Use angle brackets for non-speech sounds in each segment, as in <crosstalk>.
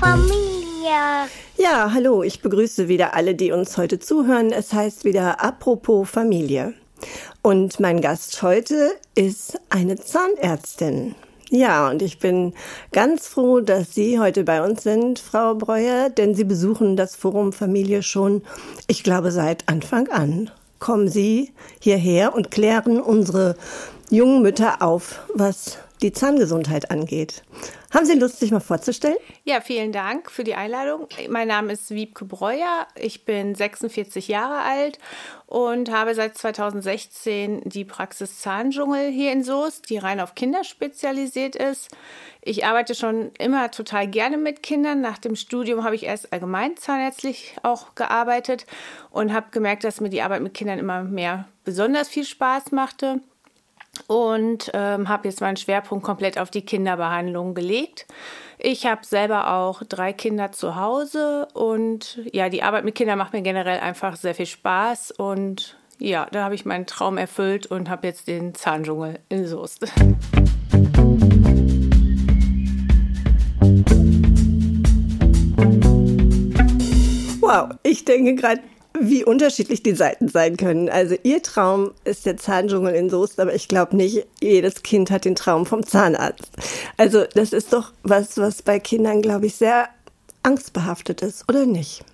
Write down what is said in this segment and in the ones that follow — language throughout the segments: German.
Familie. Ja, hallo, ich begrüße wieder alle, die uns heute zuhören. Es heißt wieder Apropos Familie. Und mein Gast heute ist eine Zahnärztin. Ja, und ich bin ganz froh, dass Sie heute bei uns sind, Frau Breuer, denn Sie besuchen das Forum Familie schon, ich glaube, seit Anfang an. Kommen Sie hierher und klären unsere jungen Mütter auf, was die Zahngesundheit angeht. Haben Sie Lust, sich mal vorzustellen? Ja, vielen Dank für die Einladung. Mein Name ist Wiebke Breuer. Ich bin 46 Jahre alt und habe seit 2016 die Praxis Zahndschungel hier in Soest, die rein auf Kinder spezialisiert ist. Ich arbeite schon immer total gerne mit Kindern. Nach dem Studium habe ich erst allgemein zahnärztlich auch gearbeitet und habe gemerkt, dass mir die Arbeit mit Kindern immer mehr besonders viel Spaß machte und ähm, habe jetzt meinen Schwerpunkt komplett auf die Kinderbehandlung gelegt. Ich habe selber auch drei Kinder zu Hause und ja, die Arbeit mit Kindern macht mir generell einfach sehr viel Spaß und ja, da habe ich meinen Traum erfüllt und habe jetzt den Zahndschungel in Soest. Wow, ich denke gerade, wie unterschiedlich die Seiten sein können. Also ihr Traum ist der Zahndschungel in Soest, aber ich glaube nicht, jedes Kind hat den Traum vom Zahnarzt. Also das ist doch was, was bei Kindern, glaube ich, sehr angstbehaftet ist, oder nicht?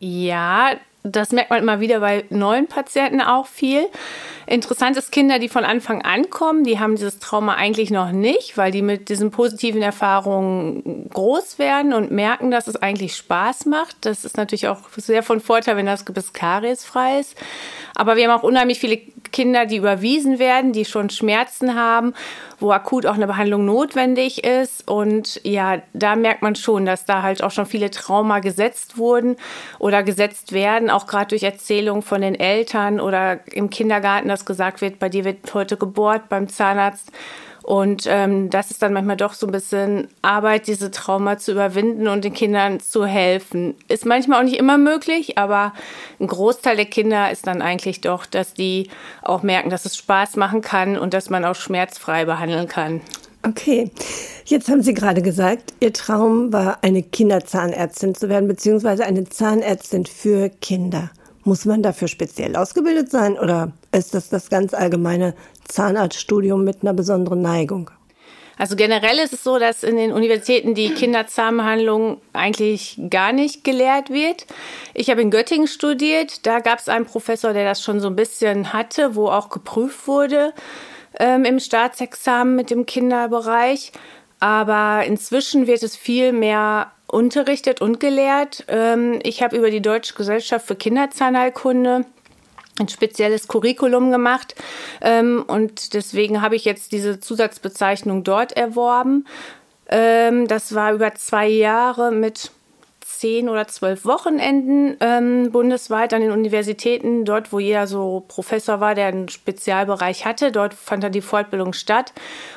Ja, das merkt man immer wieder bei neuen Patienten auch viel. Interessant ist Kinder, die von Anfang an kommen, die haben dieses Trauma eigentlich noch nicht, weil die mit diesen positiven Erfahrungen groß werden und merken, dass es eigentlich Spaß macht. Das ist natürlich auch sehr von Vorteil, wenn das Gebiss kariesfrei ist. Aber wir haben auch unheimlich viele Kinder, die überwiesen werden, die schon Schmerzen haben, wo akut auch eine Behandlung notwendig ist. Und ja, da merkt man schon, dass da halt auch schon viele Trauma gesetzt wurden oder gesetzt werden, auch gerade durch Erzählungen von den Eltern oder im Kindergarten, dass gesagt wird, bei dir wird heute gebohrt beim Zahnarzt. Und ähm, das ist dann manchmal doch so ein bisschen Arbeit, diese Trauma zu überwinden und den Kindern zu helfen. Ist manchmal auch nicht immer möglich, aber ein Großteil der Kinder ist dann eigentlich doch, dass die auch merken, dass es Spaß machen kann und dass man auch schmerzfrei behandeln kann. Okay, jetzt haben Sie gerade gesagt, Ihr Traum war, eine Kinderzahnärztin zu werden, beziehungsweise eine Zahnärztin für Kinder. Muss man dafür speziell ausgebildet sein oder ist das das ganz allgemeine Zahnarztstudium mit einer besonderen Neigung? Also generell ist es so, dass in den Universitäten die Kinderzahnbehandlung eigentlich gar nicht gelehrt wird. Ich habe in Göttingen studiert. Da gab es einen Professor, der das schon so ein bisschen hatte, wo auch geprüft wurde ähm, im Staatsexamen mit dem Kinderbereich. Aber inzwischen wird es viel mehr unterrichtet und gelehrt. Ähm, ich habe über die Deutsche Gesellschaft für Kinderzahnheilkunde ein spezielles Curriculum gemacht ähm, und deswegen habe ich jetzt diese Zusatzbezeichnung dort erworben. Ähm, das war über zwei Jahre mit zehn oder zwölf Wochenenden ähm, bundesweit an den Universitäten, dort wo jeder so Professor war, der einen Spezialbereich hatte. Dort fand dann die Fortbildung statt.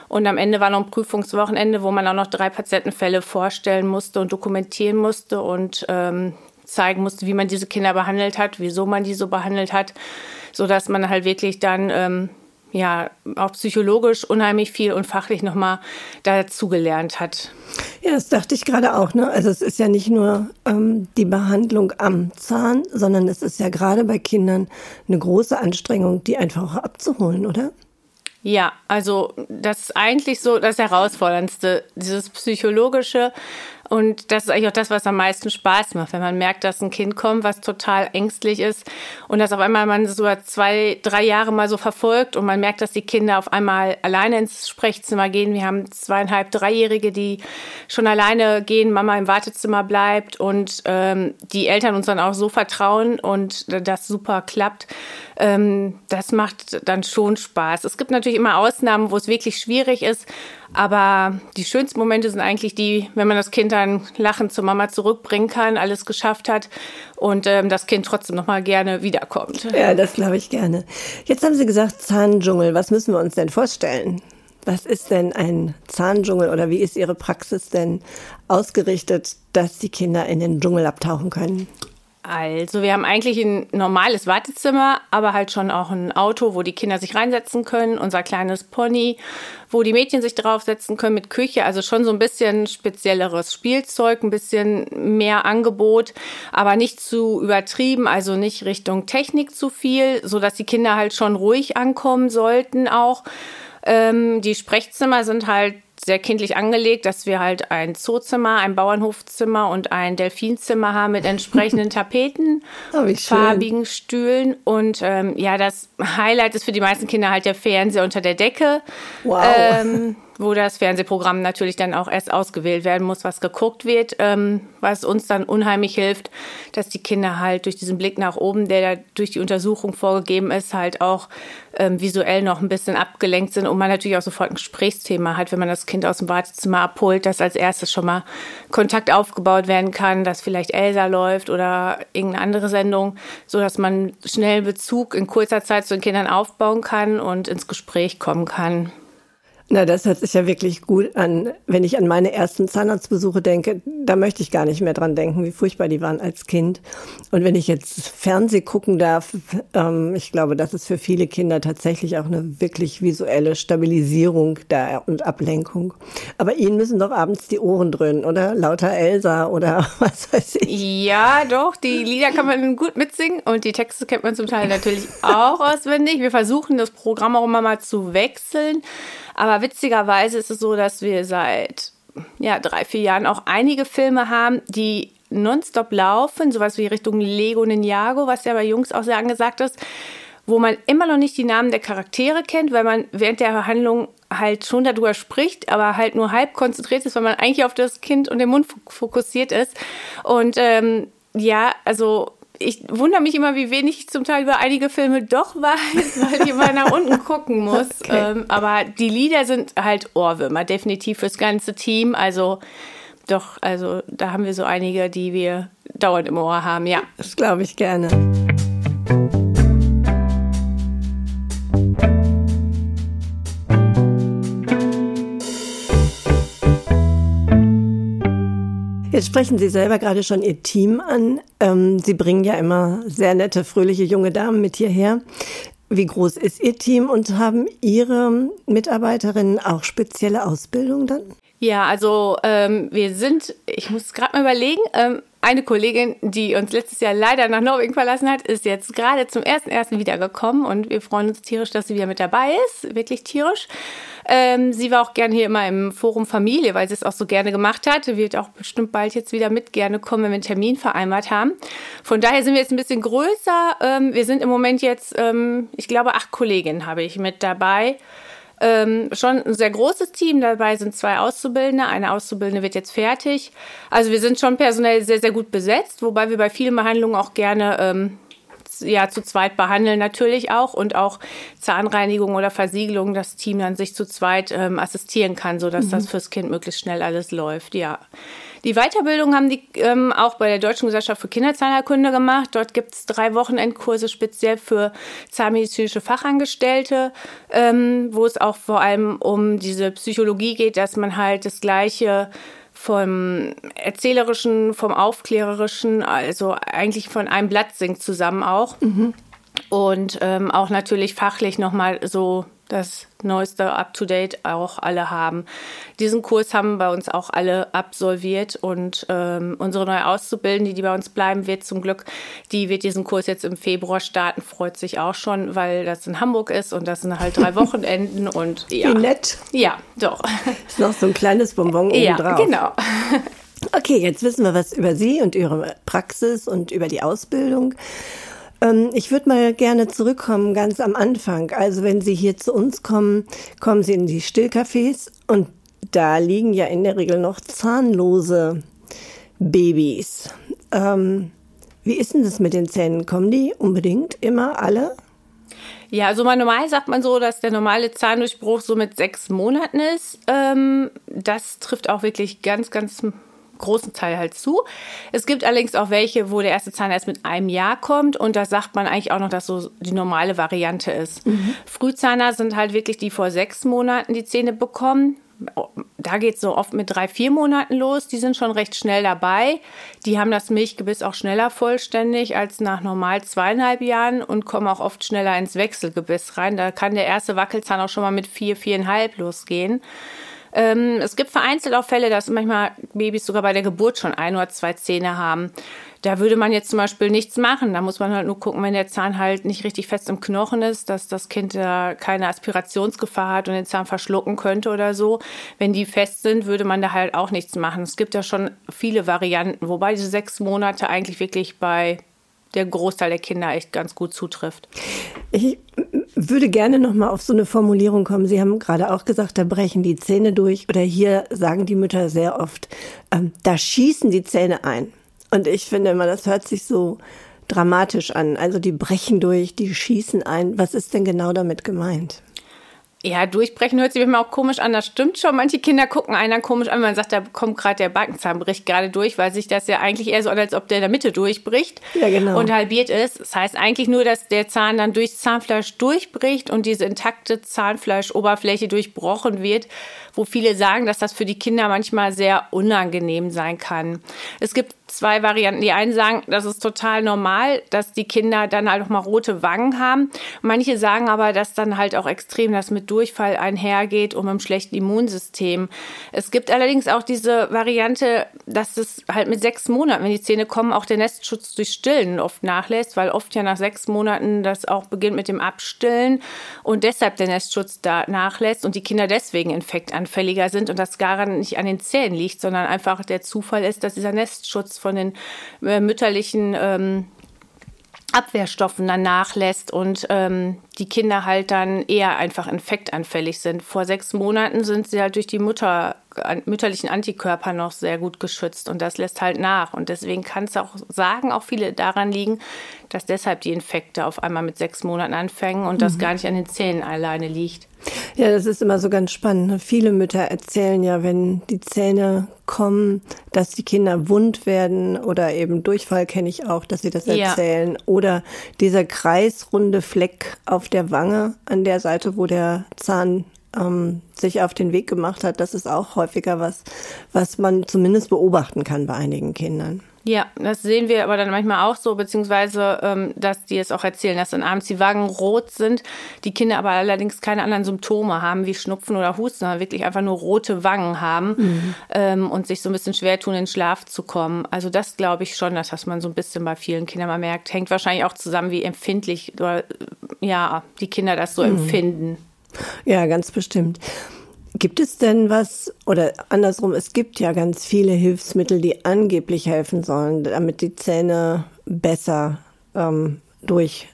Und am Ende war noch ein Prüfungswochenende, wo man auch noch drei Patientenfälle vorstellen musste und dokumentieren musste und ähm, zeigen musste, wie man diese Kinder behandelt hat, wieso man die so behandelt hat, sodass man halt wirklich dann ähm, ja auch psychologisch unheimlich viel und fachlich nochmal dazugelernt hat. Ja, das dachte ich gerade auch. Ne? Also es ist ja nicht nur ähm, die Behandlung am Zahn, sondern es ist ja gerade bei Kindern eine große Anstrengung, die einfach auch abzuholen, oder? Ja, also das ist eigentlich so das Herausforderndste, dieses psychologische und das ist eigentlich auch das, was am meisten Spaß macht, wenn man merkt, dass ein Kind kommt, was total ängstlich ist und dass auf einmal man so zwei, drei Jahre mal so verfolgt und man merkt, dass die Kinder auf einmal alleine ins Sprechzimmer gehen. Wir haben zweieinhalb, dreijährige, die schon alleine gehen, Mama im Wartezimmer bleibt und ähm, die Eltern uns dann auch so vertrauen und das super klappt. Ähm, das macht dann schon Spaß. Es gibt natürlich immer Ausnahmen, wo es wirklich schwierig ist, aber die schönsten Momente sind eigentlich die, wenn man das Kind dann lachend zur Mama zurückbringen kann, alles geschafft hat und ähm, das Kind trotzdem noch mal gerne wiederkommt. Ja, das glaube ich gerne. Jetzt haben Sie gesagt Zahndschungel. Was müssen wir uns denn vorstellen? Was ist denn ein Zahndschungel oder wie ist Ihre Praxis denn ausgerichtet, dass die Kinder in den Dschungel abtauchen können? Also wir haben eigentlich ein normales Wartezimmer, aber halt schon auch ein Auto, wo die Kinder sich reinsetzen können, unser kleines Pony, wo die Mädchen sich draufsetzen können mit Küche, also schon so ein bisschen spezielleres Spielzeug, ein bisschen mehr Angebot, aber nicht zu übertrieben, also nicht Richtung Technik zu viel, so dass die Kinder halt schon ruhig ankommen sollten auch. Ähm, die Sprechzimmer sind halt sehr kindlich angelegt, dass wir halt ein Zoozimmer, ein Bauernhofzimmer und ein Delfinzimmer haben mit entsprechenden <laughs> Tapeten, oh, farbigen Stühlen. Und ähm, ja, das Highlight ist für die meisten Kinder halt der Fernseher unter der Decke. Wow. Ähm, wo das Fernsehprogramm natürlich dann auch erst ausgewählt werden muss, was geguckt wird, ähm, was uns dann unheimlich hilft, dass die Kinder halt durch diesen Blick nach oben, der da durch die Untersuchung vorgegeben ist, halt auch ähm, visuell noch ein bisschen abgelenkt sind und man natürlich auch sofort ein Gesprächsthema hat, wenn man das Kind aus dem Wartezimmer abholt, dass als erstes schon mal Kontakt aufgebaut werden kann, dass vielleicht Elsa läuft oder irgendeine andere Sendung, so dass man schnell Bezug in kurzer Zeit zu den Kindern aufbauen kann und ins Gespräch kommen kann. Na, das hört sich ja wirklich gut an. Wenn ich an meine ersten Zahnarztbesuche denke, da möchte ich gar nicht mehr dran denken, wie furchtbar die waren als Kind. Und wenn ich jetzt Fernseh gucken darf, ähm, ich glaube, das ist für viele Kinder tatsächlich auch eine wirklich visuelle Stabilisierung da und Ablenkung. Aber Ihnen müssen doch abends die Ohren dröhnen, oder? Lauter Elsa oder <laughs> was weiß ich. Ja, doch, die Lieder kann man gut mitsingen und die Texte kennt man zum Teil natürlich auch auswendig. Wir versuchen das Programm auch immer mal zu wechseln. Aber witzigerweise ist es so, dass wir seit ja, drei, vier Jahren auch einige Filme haben, die nonstop laufen, sowas wie Richtung Lego Ninjago, was ja bei Jungs auch sehr angesagt ist, wo man immer noch nicht die Namen der Charaktere kennt, weil man während der Handlung halt schon darüber spricht, aber halt nur halb konzentriert ist, weil man eigentlich auf das Kind und den Mund fokussiert ist. Und ähm, ja, also ich wundere mich immer, wie wenig ich zum Teil über einige Filme doch weiß, <laughs> weil ich immer nach unten gucken muss. Okay. Ähm, aber die Lieder sind halt Ohrwürmer, definitiv fürs ganze Team. Also doch, also da haben wir so einige, die wir dauernd im Ohr haben, ja. Das glaube ich gerne. Sprechen Sie selber gerade schon Ihr Team an. Ähm, Sie bringen ja immer sehr nette, fröhliche junge Damen mit hierher. Wie groß ist Ihr Team und haben Ihre Mitarbeiterinnen auch spezielle Ausbildung dann? Ja, also ähm, wir sind, ich muss gerade mal überlegen, ähm, eine Kollegin, die uns letztes Jahr leider nach Norwegen verlassen hat, ist jetzt gerade zum ersten ersten wiedergekommen und wir freuen uns tierisch, dass sie wieder mit dabei ist, wirklich tierisch. Ähm, sie war auch gerne hier immer im Forum Familie, weil sie es auch so gerne gemacht hat. Wird auch bestimmt bald jetzt wieder mit gerne kommen, wenn wir einen Termin vereinbart haben. Von daher sind wir jetzt ein bisschen größer. Ähm, wir sind im Moment jetzt, ähm, ich glaube, acht Kolleginnen habe ich mit dabei. Ähm, schon ein sehr großes Team. Dabei sind zwei Auszubildende. Eine Auszubildende wird jetzt fertig. Also wir sind schon personell sehr, sehr gut besetzt, wobei wir bei vielen Behandlungen auch gerne ähm, ja zu zweit behandeln natürlich auch und auch Zahnreinigung oder Versiegelung das Team dann sich zu zweit ähm, assistieren kann, sodass mhm. das fürs Kind möglichst schnell alles läuft. Ja. Die Weiterbildung haben die ähm, auch bei der Deutschen Gesellschaft für Kinderzahnheilkunde gemacht. Dort gibt es drei Wochenendkurse speziell für zahnmedizinische Fachangestellte, ähm, wo es auch vor allem um diese Psychologie geht, dass man halt das gleiche vom Erzählerischen, vom Aufklärerischen, also eigentlich von einem Blatt singt zusammen auch. Mhm. Und ähm, auch natürlich fachlich nochmal so das neueste Up-to-Date auch alle haben. Diesen Kurs haben bei uns auch alle absolviert und ähm, unsere neue Auszubildende, die bei uns bleiben wird, zum Glück, die wird diesen Kurs jetzt im Februar starten, freut sich auch schon, weil das in Hamburg ist und das sind halt drei <laughs> Wochenenden und ja. Wie nett. Ja, doch. <laughs> Ist noch so ein kleines Bonbon oben ja, drauf. genau. <laughs> Okay, jetzt wissen wir was über Sie und Ihre Praxis und über die Ausbildung. Ähm, ich würde mal gerne zurückkommen ganz am Anfang. Also wenn Sie hier zu uns kommen, kommen Sie in die Stillcafés und da liegen ja in der Regel noch zahnlose Babys. Ähm, wie ist denn das mit den Zähnen? Kommen die unbedingt immer alle? Ja, also mal normal sagt man so, dass der normale Zahndurchbruch so mit sechs Monaten ist. Ähm, das trifft auch wirklich ganz, ganz großen Teil halt zu. Es gibt allerdings auch welche, wo der erste Zahn erst mit einem Jahr kommt und da sagt man eigentlich auch noch, dass so die normale Variante ist. Mhm. Frühzahner sind halt wirklich die vor sechs Monaten die Zähne bekommen. da geht es so oft mit drei, vier Monaten los. Die sind schon recht schnell dabei. Die haben das Milchgebiss auch schneller vollständig als nach normal zweieinhalb Jahren und kommen auch oft schneller ins Wechselgebiss rein. Da kann der erste Wackelzahn auch schon mal mit vier, viereinhalb losgehen. Ähm, es gibt vereinzelt auch Fälle, dass manchmal Babys sogar bei der Geburt schon ein oder zwei Zähne haben. Da würde man jetzt zum Beispiel nichts machen. Da muss man halt nur gucken, wenn der Zahn halt nicht richtig fest im Knochen ist, dass das Kind da keine Aspirationsgefahr hat und den Zahn verschlucken könnte oder so. Wenn die fest sind, würde man da halt auch nichts machen. Es gibt ja schon viele Varianten, wobei diese sechs Monate eigentlich wirklich bei der Großteil der Kinder echt ganz gut zutrifft. Ich würde gerne noch mal auf so eine Formulierung kommen. Sie haben gerade auch gesagt, da brechen die Zähne durch oder hier sagen die Mütter sehr oft, ähm, da schießen die Zähne ein. Und ich finde immer, das hört sich so dramatisch an. Also die brechen durch, die schießen ein. Was ist denn genau damit gemeint? Ja, durchbrechen hört sich immer auch komisch an. Das stimmt schon. Manche Kinder gucken einen dann komisch an, man sagt, da kommt gerade der Backenzahn, bricht gerade durch, weil sich das ja eigentlich eher so an, als ob der in der Mitte durchbricht ja, genau. und halbiert ist. Das heißt eigentlich nur, dass der Zahn dann durchs Zahnfleisch durchbricht und diese intakte Zahnfleischoberfläche durchbrochen wird, wo viele sagen, dass das für die Kinder manchmal sehr unangenehm sein kann. Es gibt zwei Varianten. Die einen sagen, das ist total normal, dass die Kinder dann halt auch mal rote Wangen haben. Manche sagen aber, dass dann halt auch extrem das mit Durchfall einhergeht und mit einem schlechten Immunsystem. Es gibt allerdings auch diese Variante, dass es halt mit sechs Monaten, wenn die Zähne kommen, auch der Nestschutz durch Stillen oft nachlässt, weil oft ja nach sechs Monaten das auch beginnt mit dem Abstillen und deshalb der Nestschutz da nachlässt und die Kinder deswegen infektanfälliger sind und das gar nicht an den Zähnen liegt, sondern einfach der Zufall ist, dass dieser Nestschutz von den äh, mütterlichen ähm, Abwehrstoffen dann nachlässt und ähm, die Kinder halt dann eher einfach infektanfällig sind. Vor sechs Monaten sind sie halt durch die Mutter, mütterlichen Antikörper noch sehr gut geschützt und das lässt halt nach. Und deswegen kann es auch sagen, auch viele daran liegen, dass deshalb die Infekte auf einmal mit sechs Monaten anfangen und mhm. das gar nicht an den Zähnen alleine liegt. Ja, das ist immer so ganz spannend. Ne? Viele Mütter erzählen ja, wenn die Zähne kommen, dass die Kinder wund werden oder eben Durchfall kenne ich auch, dass sie das erzählen. Ja. Oder dieser kreisrunde Fleck auf der Wange an der Seite, wo der Zahn ähm, sich auf den Weg gemacht hat, das ist auch häufiger was, was man zumindest beobachten kann bei einigen Kindern. Ja, das sehen wir aber dann manchmal auch so, beziehungsweise, ähm, dass die es auch erzählen, dass dann abends die Wangen rot sind, die Kinder aber allerdings keine anderen Symptome haben, wie Schnupfen oder Husten, sondern wirklich einfach nur rote Wangen haben mhm. ähm, und sich so ein bisschen schwer tun, in den Schlaf zu kommen. Also das glaube ich schon, dass das man so ein bisschen bei vielen Kindern mal merkt. Hängt wahrscheinlich auch zusammen, wie empfindlich oder, ja, die Kinder das so mhm. empfinden. Ja, ganz bestimmt. Gibt es denn was, oder andersrum, es gibt ja ganz viele Hilfsmittel, die angeblich helfen sollen, damit die Zähne besser ähm, durch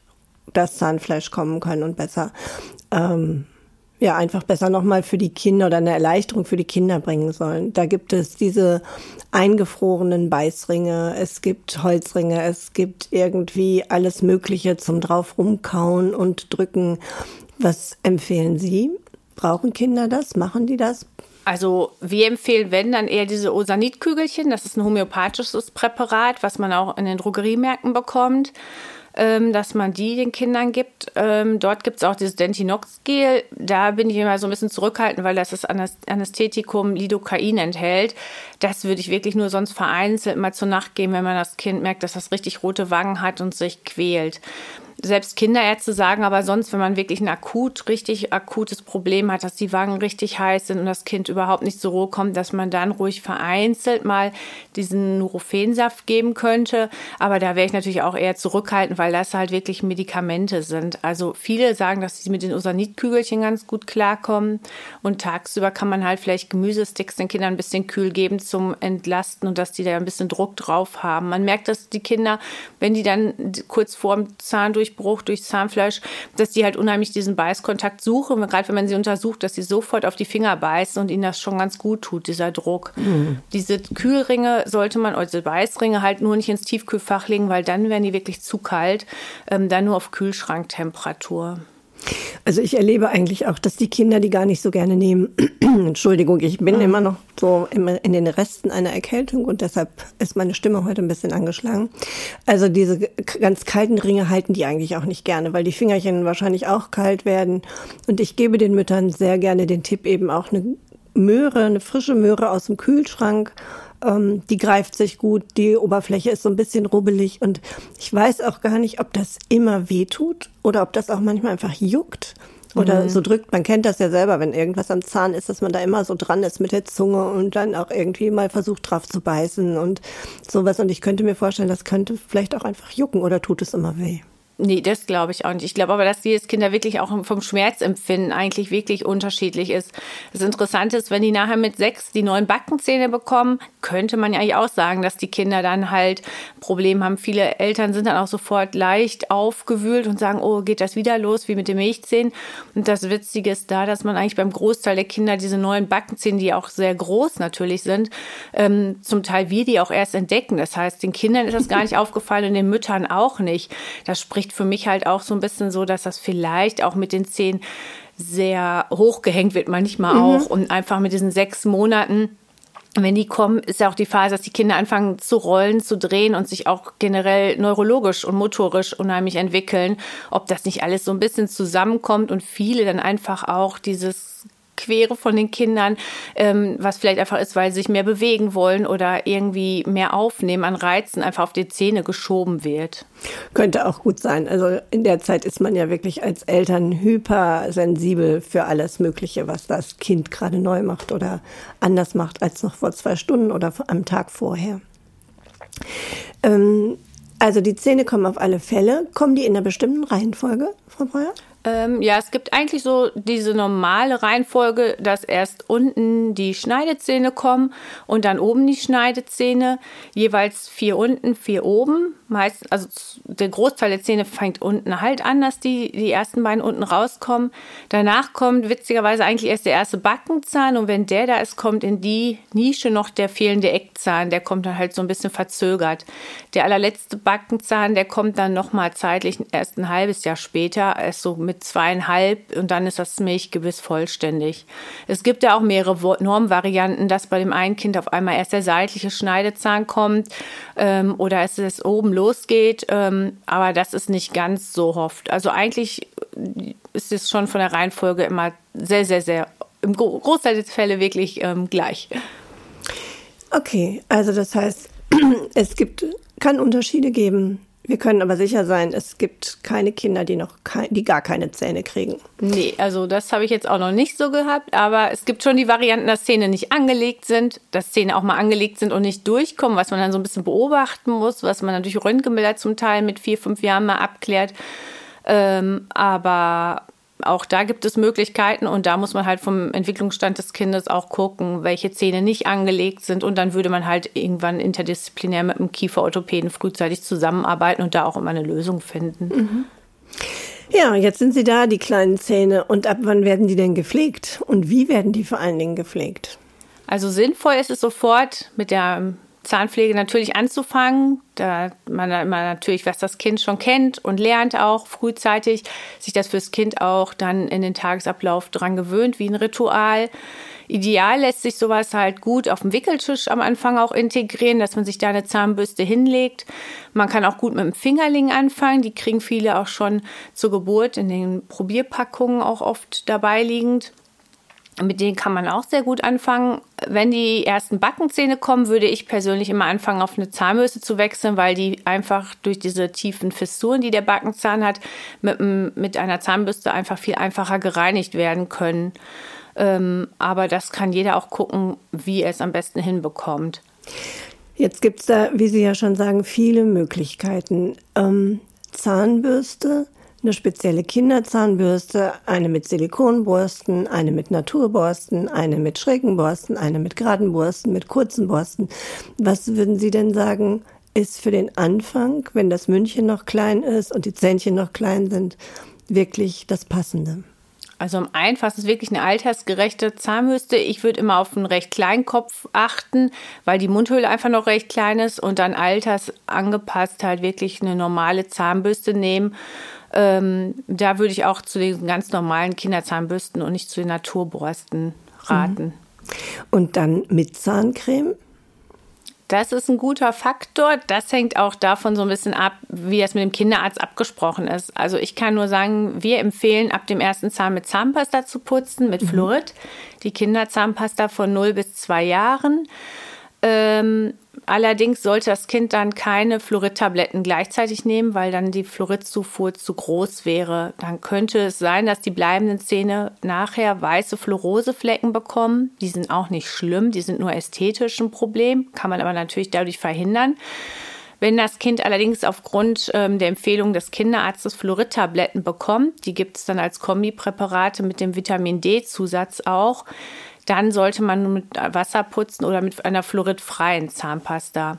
das Zahnfleisch kommen können und besser, ähm, ja, einfach besser nochmal für die Kinder oder eine Erleichterung für die Kinder bringen sollen. Da gibt es diese eingefrorenen Beißringe, es gibt Holzringe, es gibt irgendwie alles Mögliche zum drauf rumkauen und drücken. Was empfehlen Sie? Brauchen Kinder das? Machen die das? Also wir empfehlen, wenn, dann eher diese Osanitkügelchen. Das ist ein homöopathisches Präparat, was man auch in den Drogeriemärkten bekommt, ähm, dass man die den Kindern gibt. Ähm, dort gibt es auch dieses Dentinox-Gel. Da bin ich immer so ein bisschen zurückhaltend, weil das das Anästhetikum Lidocain enthält. Das würde ich wirklich nur sonst vereinzelt mal zur Nacht geben, wenn man das Kind merkt, dass das richtig rote Wangen hat und sich quält selbst Kinderärzte sagen aber sonst, wenn man wirklich ein akut, richtig akutes Problem hat, dass die Wangen richtig heiß sind und das Kind überhaupt nicht zur Ruhe kommt, dass man dann ruhig vereinzelt mal diesen Nurophensaft geben könnte. Aber da wäre ich natürlich auch eher zurückhaltend, weil das halt wirklich Medikamente sind. Also viele sagen, dass sie mit den Usanitkügelchen ganz gut klarkommen und tagsüber kann man halt vielleicht Gemüsesticks den Kindern ein bisschen kühl geben zum Entlasten und dass die da ein bisschen Druck drauf haben. Man merkt, dass die Kinder, wenn die dann kurz vor dem Zahn durch Durchbruch durch Zahnfleisch, dass die halt unheimlich diesen Beißkontakt suchen. Gerade wenn man sie untersucht, dass sie sofort auf die Finger beißen und ihnen das schon ganz gut tut, dieser Druck. Mhm. Diese Kühlringe sollte man, also Beißringe halt nur nicht ins Tiefkühlfach legen, weil dann werden die wirklich zu kalt. Ähm, dann nur auf Kühlschranktemperatur. Also ich erlebe eigentlich auch, dass die Kinder die gar nicht so gerne nehmen. <clears throat> Entschuldigung, ich bin mhm. immer noch so in den Resten einer Erkältung und deshalb ist meine Stimme heute ein bisschen angeschlagen. Also diese ganz kalten Ringe halten die eigentlich auch nicht gerne, weil die Fingerchen wahrscheinlich auch kalt werden. Und ich gebe den Müttern sehr gerne den Tipp, eben auch eine Möhre, eine frische Möhre aus dem Kühlschrank. Ähm, die greift sich gut, die Oberfläche ist so ein bisschen rubbelig und ich weiß auch gar nicht, ob das immer weh tut oder ob das auch manchmal einfach juckt. Oder mhm. so drückt, man kennt das ja selber, wenn irgendwas am Zahn ist, dass man da immer so dran ist mit der Zunge und dann auch irgendwie mal versucht drauf zu beißen und sowas. Und ich könnte mir vorstellen, das könnte vielleicht auch einfach jucken oder tut es immer weh. Nee, das glaube ich auch nicht. Ich glaube aber, dass jedes Kinder wirklich auch vom Schmerzempfinden eigentlich wirklich unterschiedlich ist. Das Interessante ist, wenn die nachher mit sechs die neuen Backenzähne bekommen, könnte man ja eigentlich auch sagen, dass die Kinder dann halt Probleme haben. Viele Eltern sind dann auch sofort leicht aufgewühlt und sagen, oh, geht das wieder los, wie mit den Milchzähnen. Und das Witzige ist da, dass man eigentlich beim Großteil der Kinder diese neuen Backenzähne, die auch sehr groß natürlich sind, ähm, zum Teil wir die auch erst entdecken. Das heißt, den Kindern ist das gar nicht aufgefallen und den Müttern auch nicht. Das spricht spricht für mich halt auch so ein bisschen so, dass das vielleicht auch mit den Zehen sehr hochgehängt wird, manchmal mhm. auch. Und einfach mit diesen sechs Monaten wenn die kommen, ist ja auch die Phase, dass die Kinder anfangen zu rollen, zu drehen und sich auch generell neurologisch und motorisch unheimlich entwickeln. Ob das nicht alles so ein bisschen zusammenkommt und viele dann einfach auch dieses Quere von den Kindern, ähm, was vielleicht einfach ist, weil sie sich mehr bewegen wollen oder irgendwie mehr aufnehmen an Reizen, einfach auf die Zähne geschoben wird. Könnte auch gut sein. Also in der Zeit ist man ja wirklich als Eltern hypersensibel für alles Mögliche, was das Kind gerade neu macht oder anders macht als noch vor zwei Stunden oder am Tag vorher. Ähm, also die Zähne kommen auf alle Fälle. Kommen die in einer bestimmten Reihenfolge, Frau Breuer? Ähm, ja, es gibt eigentlich so diese normale Reihenfolge, dass erst unten die Schneidezähne kommen und dann oben die Schneidezähne. Jeweils vier unten, vier oben. Meist, also der Großteil der Zähne fängt unten halt an, dass die, die ersten beiden unten rauskommen. Danach kommt witzigerweise eigentlich erst der erste Backenzahn und wenn der da ist, kommt in die Nische noch der fehlende Eckzahn. Der kommt dann halt so ein bisschen verzögert. Der allerletzte Backenzahn, der kommt dann nochmal zeitlich erst ein halbes Jahr später, erst so mit mit zweieinhalb und dann ist das Milchgebiss vollständig. Es gibt ja auch mehrere Normvarianten, dass bei dem einen Kind auf einmal erst der seitliche Schneidezahn kommt ähm, oder es es oben losgeht, ähm, aber das ist nicht ganz so oft. Also eigentlich ist es schon von der Reihenfolge immer sehr, sehr, sehr im Großteil der Fälle wirklich ähm, gleich. Okay, also das heißt, <clears throat> es gibt, kann Unterschiede geben wir können aber sicher sein, es gibt keine Kinder, die noch kein, die gar keine Zähne kriegen. Nee, also das habe ich jetzt auch noch nicht so gehabt, aber es gibt schon die Varianten, dass Zähne nicht angelegt sind, dass Zähne auch mal angelegt sind und nicht durchkommen, was man dann so ein bisschen beobachten muss, was man natürlich Röntgenbilder zum Teil mit vier, fünf Jahren mal abklärt. Ähm, aber auch da gibt es Möglichkeiten und da muss man halt vom Entwicklungsstand des Kindes auch gucken, welche Zähne nicht angelegt sind und dann würde man halt irgendwann interdisziplinär mit dem Kieferorthopäden frühzeitig zusammenarbeiten und da auch immer eine Lösung finden. Mhm. Ja, jetzt sind sie da, die kleinen Zähne. Und ab wann werden die denn gepflegt? Und wie werden die vor allen Dingen gepflegt? Also sinnvoll ist es sofort mit der Zahnpflege natürlich anzufangen, da man immer natürlich, was das Kind schon kennt und lernt auch frühzeitig, sich das fürs Kind auch dann in den Tagesablauf dran gewöhnt, wie ein Ritual. Ideal lässt sich sowas halt gut auf dem Wickeltisch am Anfang auch integrieren, dass man sich da eine Zahnbürste hinlegt. Man kann auch gut mit dem Fingerling anfangen. Die kriegen viele auch schon zur Geburt in den Probierpackungen auch oft dabei liegend. Mit denen kann man auch sehr gut anfangen. Wenn die ersten Backenzähne kommen, würde ich persönlich immer anfangen, auf eine Zahnbürste zu wechseln, weil die einfach durch diese tiefen Fissuren, die der Backenzahn hat, mit, mit einer Zahnbürste einfach viel einfacher gereinigt werden können. Ähm, aber das kann jeder auch gucken, wie er es am besten hinbekommt. Jetzt gibt es da, wie Sie ja schon sagen, viele Möglichkeiten. Ähm, Zahnbürste eine spezielle Kinderzahnbürste, eine mit Silikonborsten, eine mit Naturborsten, eine mit schrägen Borsten, eine mit geraden Borsten, mit kurzen Borsten. Was würden Sie denn sagen, ist für den Anfang, wenn das Mündchen noch klein ist und die Zähnchen noch klein sind, wirklich das Passende? Also am einfachsten ist wirklich eine altersgerechte Zahnbürste. Ich würde immer auf einen recht kleinen Kopf achten, weil die Mundhöhle einfach noch recht klein ist und dann altersangepasst halt wirklich eine normale Zahnbürste nehmen ähm, da würde ich auch zu den ganz normalen Kinderzahnbürsten und nicht zu den Naturborsten raten. Mhm. Und dann mit Zahncreme? Das ist ein guter Faktor. Das hängt auch davon so ein bisschen ab, wie das mit dem Kinderarzt abgesprochen ist. Also ich kann nur sagen, wir empfehlen ab dem ersten Zahn mit Zahnpasta zu putzen, mit mhm. Fluorid. Die Kinderzahnpasta von 0 bis 2 Jahren. Ähm, allerdings sollte das Kind dann keine Fluoridtabletten gleichzeitig nehmen, weil dann die Fluoridzufuhr zu groß wäre. Dann könnte es sein, dass die bleibenden Zähne nachher weiße Fluoroseflecken bekommen. Die sind auch nicht schlimm, die sind nur ästhetisch ein Problem, kann man aber natürlich dadurch verhindern. Wenn das Kind allerdings aufgrund ähm, der Empfehlung des Kinderarztes Fluoridtabletten bekommt, die gibt es dann als Kombipräparate mit dem Vitamin D-Zusatz auch, dann sollte man mit Wasser putzen oder mit einer fluoridfreien Zahnpasta.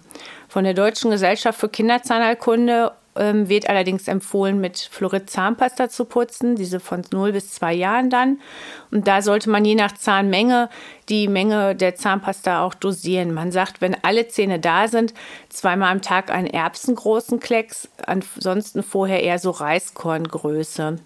Von der Deutschen Gesellschaft für Kinderzahnheilkunde ähm, wird allerdings empfohlen, mit Fluorid-Zahnpasta zu putzen, diese von 0 bis 2 Jahren dann. Und da sollte man je nach Zahnmenge die Menge der Zahnpasta auch dosieren. Man sagt, wenn alle Zähne da sind, zweimal am Tag einen erbsengroßen Klecks, ansonsten vorher eher so Reiskorngröße.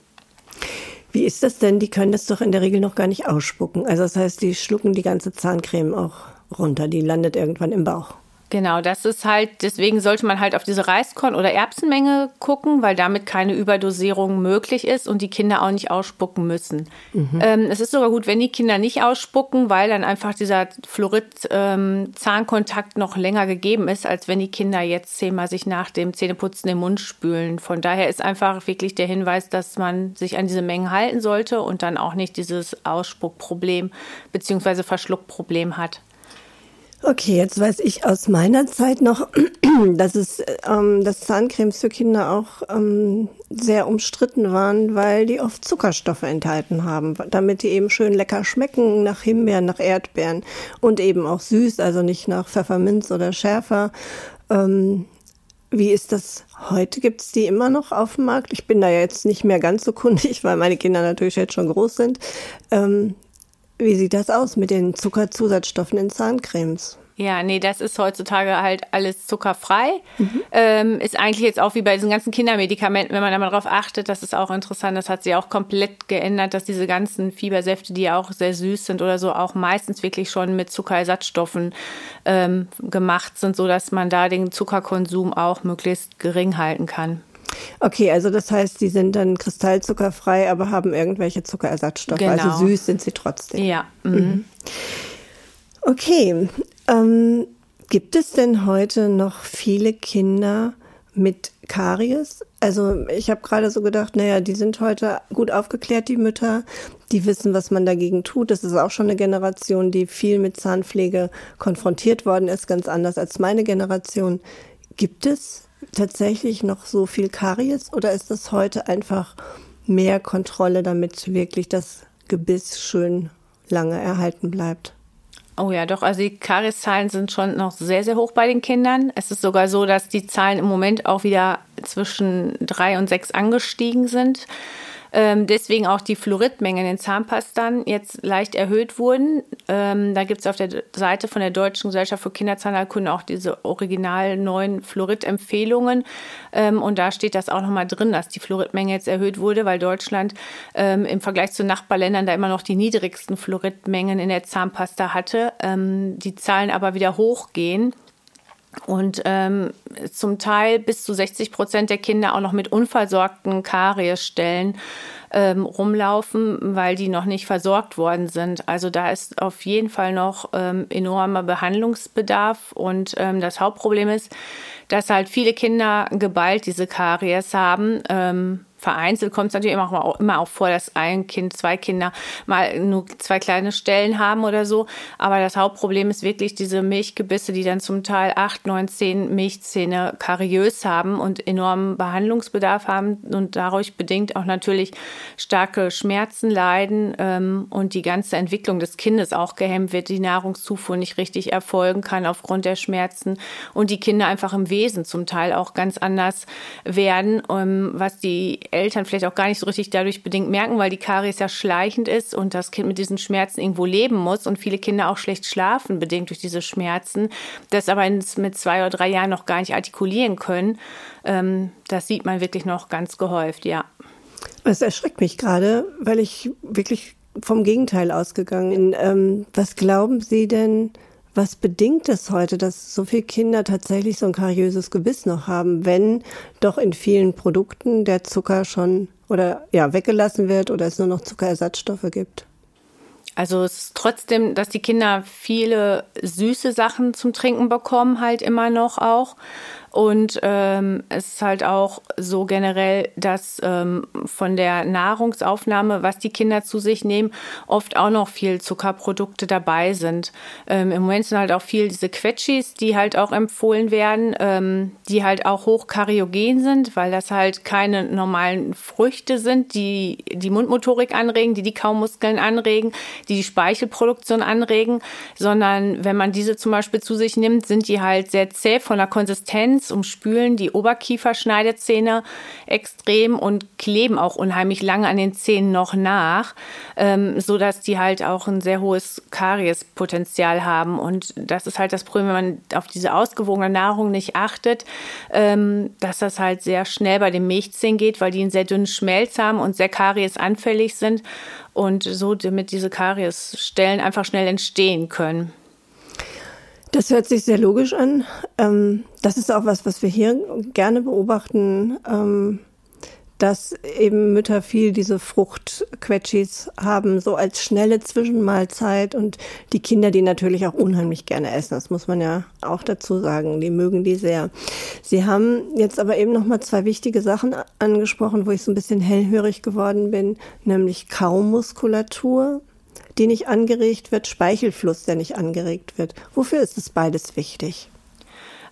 Wie ist das denn? Die können das doch in der Regel noch gar nicht ausspucken. Also das heißt, die schlucken die ganze Zahncreme auch runter. Die landet irgendwann im Bauch. Genau, das ist halt, deswegen sollte man halt auf diese Reiskorn- oder Erbsenmenge gucken, weil damit keine Überdosierung möglich ist und die Kinder auch nicht ausspucken müssen. Mhm. Ähm, es ist sogar gut, wenn die Kinder nicht ausspucken, weil dann einfach dieser Fluorid-Zahnkontakt ähm, noch länger gegeben ist, als wenn die Kinder jetzt zehnmal sich nach dem Zähneputzen den Mund spülen. Von daher ist einfach wirklich der Hinweis, dass man sich an diese Mengen halten sollte und dann auch nicht dieses Ausspuckproblem bzw. Verschluckproblem hat. Okay, jetzt weiß ich aus meiner Zeit noch, <clears throat> dass es, ähm, dass Zahncremes für Kinder auch ähm, sehr umstritten waren, weil die oft Zuckerstoffe enthalten haben, damit die eben schön lecker schmecken nach Himbeeren, nach Erdbeeren und eben auch süß, also nicht nach Pfefferminz oder schärfer. Ähm, wie ist das heute? Gibt es die immer noch auf dem Markt? Ich bin da jetzt nicht mehr ganz so kundig, <laughs> weil meine Kinder natürlich jetzt schon groß sind. Ähm, wie sieht das aus mit den Zuckerzusatzstoffen in Zahncremes? Ja, nee, das ist heutzutage halt alles zuckerfrei. Mhm. Ähm, ist eigentlich jetzt auch wie bei diesen ganzen Kindermedikamenten, wenn man da mal drauf achtet, das ist auch interessant, das hat sich auch komplett geändert, dass diese ganzen Fiebersäfte, die ja auch sehr süß sind oder so, auch meistens wirklich schon mit Zuckerersatzstoffen ähm, gemacht sind, so dass man da den Zuckerkonsum auch möglichst gering halten kann. Okay, also das heißt, die sind dann kristallzuckerfrei, aber haben irgendwelche Zuckerersatzstoffe. Also genau. Also süß sind sie trotzdem. Ja. Mhm. mhm. Okay. Ähm, gibt es denn heute noch viele Kinder mit Karies? Also ich habe gerade so gedacht, naja, die sind heute gut aufgeklärt, die Mütter. Die wissen, was man dagegen tut. Das ist auch schon eine Generation, die viel mit Zahnpflege konfrontiert worden ist, ganz anders als meine Generation. Gibt es tatsächlich noch so viel Karies oder ist das heute einfach mehr Kontrolle, damit wirklich das Gebiss schön lange erhalten bleibt? Oh ja, doch. Also die Karieszahlen sind schon noch sehr, sehr hoch bei den Kindern. Es ist sogar so, dass die Zahlen im Moment auch wieder zwischen drei und sechs angestiegen sind. Ähm, deswegen auch die Fluoridmengen in den Zahnpastern jetzt leicht erhöht wurden. Ähm, da gibt es auf der Seite von der Deutschen Gesellschaft für Kinderzahnheilkunde auch diese original neuen Fluorid-Empfehlungen. Ähm, und da steht das auch nochmal drin, dass die Fluoridmenge jetzt erhöht wurde, weil Deutschland ähm, im Vergleich zu Nachbarländern da immer noch die niedrigsten Fluoridmengen in der Zahnpasta hatte. Ähm, die Zahlen aber wieder hochgehen und ähm, zum Teil bis zu 60 Prozent der Kinder auch noch mit unversorgten Kariesstellen ähm, rumlaufen, weil die noch nicht versorgt worden sind. Also da ist auf jeden Fall noch ähm, enormer Behandlungsbedarf und ähm, das Hauptproblem ist, dass halt viele Kinder geballt diese Karies haben. Ähm, vereinzelt kommt es natürlich immer auch, immer auch vor, dass ein Kind, zwei Kinder mal nur zwei kleine Stellen haben oder so. Aber das Hauptproblem ist wirklich diese Milchgebisse, die dann zum Teil acht, neun, zehn Milchzähne kariös haben und enormen Behandlungsbedarf haben und dadurch bedingt auch natürlich starke Schmerzen leiden ähm, und die ganze Entwicklung des Kindes auch gehemmt wird, die Nahrungszufuhr nicht richtig erfolgen kann aufgrund der Schmerzen und die Kinder einfach im Wesen zum Teil auch ganz anders werden, ähm, was die Eltern vielleicht auch gar nicht so richtig dadurch bedingt merken, weil die Karies ja schleichend ist und das Kind mit diesen Schmerzen irgendwo leben muss und viele Kinder auch schlecht schlafen, bedingt durch diese Schmerzen, das aber mit zwei oder drei Jahren noch gar nicht artikulieren können. Ähm, das sieht man wirklich noch ganz gehäuft, ja. Es erschreckt mich gerade, weil ich wirklich vom Gegenteil ausgegangen bin. Ähm, was glauben Sie denn, Was bedingt es heute, dass so viele Kinder tatsächlich so ein kariöses Gebiss noch haben, wenn doch in vielen Produkten der Zucker schon oder ja weggelassen wird oder es nur noch Zuckerersatzstoffe gibt? Also es ist trotzdem, dass die Kinder viele süße Sachen zum Trinken bekommen, halt immer noch auch. Und ähm, es ist halt auch so generell, dass ähm, von der Nahrungsaufnahme, was die Kinder zu sich nehmen, oft auch noch viel Zuckerprodukte dabei sind. Ähm, Im Moment sind halt auch viel diese Quetschis, die halt auch empfohlen werden, ähm, die halt auch hochkariogen sind, weil das halt keine normalen Früchte sind, die die Mundmotorik anregen, die die Kaumuskeln anregen, die die Speichelproduktion anregen, sondern wenn man diese zum Beispiel zu sich nimmt, sind die halt sehr zäh von der Konsistenz Konsistenz, umspülen die Oberkieferschneidezähne extrem und kleben auch unheimlich lange an den Zähnen noch nach, ähm, so die halt auch ein sehr hohes Kariespotenzial haben. Und das ist halt das Problem, wenn man auf diese ausgewogene Nahrung nicht achtet, ähm, dass das halt sehr schnell bei den Milchzähnen geht, weil die einen sehr dünnen Schmelz haben und sehr kariesanfällig sind und so damit diese Kariesstellen einfach schnell entstehen können. Das hört sich sehr logisch an. Ähm, das ist auch was, was wir hier gerne beobachten, ähm, dass eben Mütter viel diese Fruchtquetschis haben, so als schnelle Zwischenmahlzeit und die Kinder, die natürlich auch unheimlich gerne essen. Das muss man ja auch dazu sagen. Die mögen die sehr. Sie haben jetzt aber eben noch mal zwei wichtige Sachen angesprochen, wo ich so ein bisschen hellhörig geworden bin, nämlich Kaumuskulatur die nicht angeregt wird, Speichelfluss, der nicht angeregt wird. Wofür ist es beides wichtig?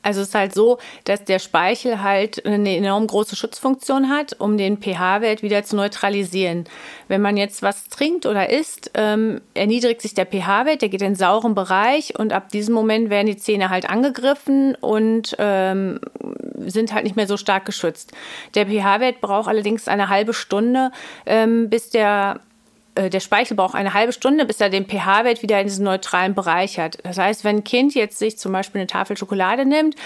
Also es ist halt so, dass der Speichel halt eine enorm große Schutzfunktion hat, um den pH-Wert wieder zu neutralisieren. Wenn man jetzt was trinkt oder isst, ähm, erniedrigt sich der pH-Wert, der geht in den sauren Bereich und ab diesem Moment werden die Zähne halt angegriffen und ähm, sind halt nicht mehr so stark geschützt. Der pH-Wert braucht allerdings eine halbe Stunde, ähm, bis der der Speichel braucht eine halbe Stunde, bis er den pH-Wert wieder in diesen neutralen Bereich hat. Das heißt, wenn ein Kind jetzt sich zum Beispiel eine Tafel Schokolade nimmt,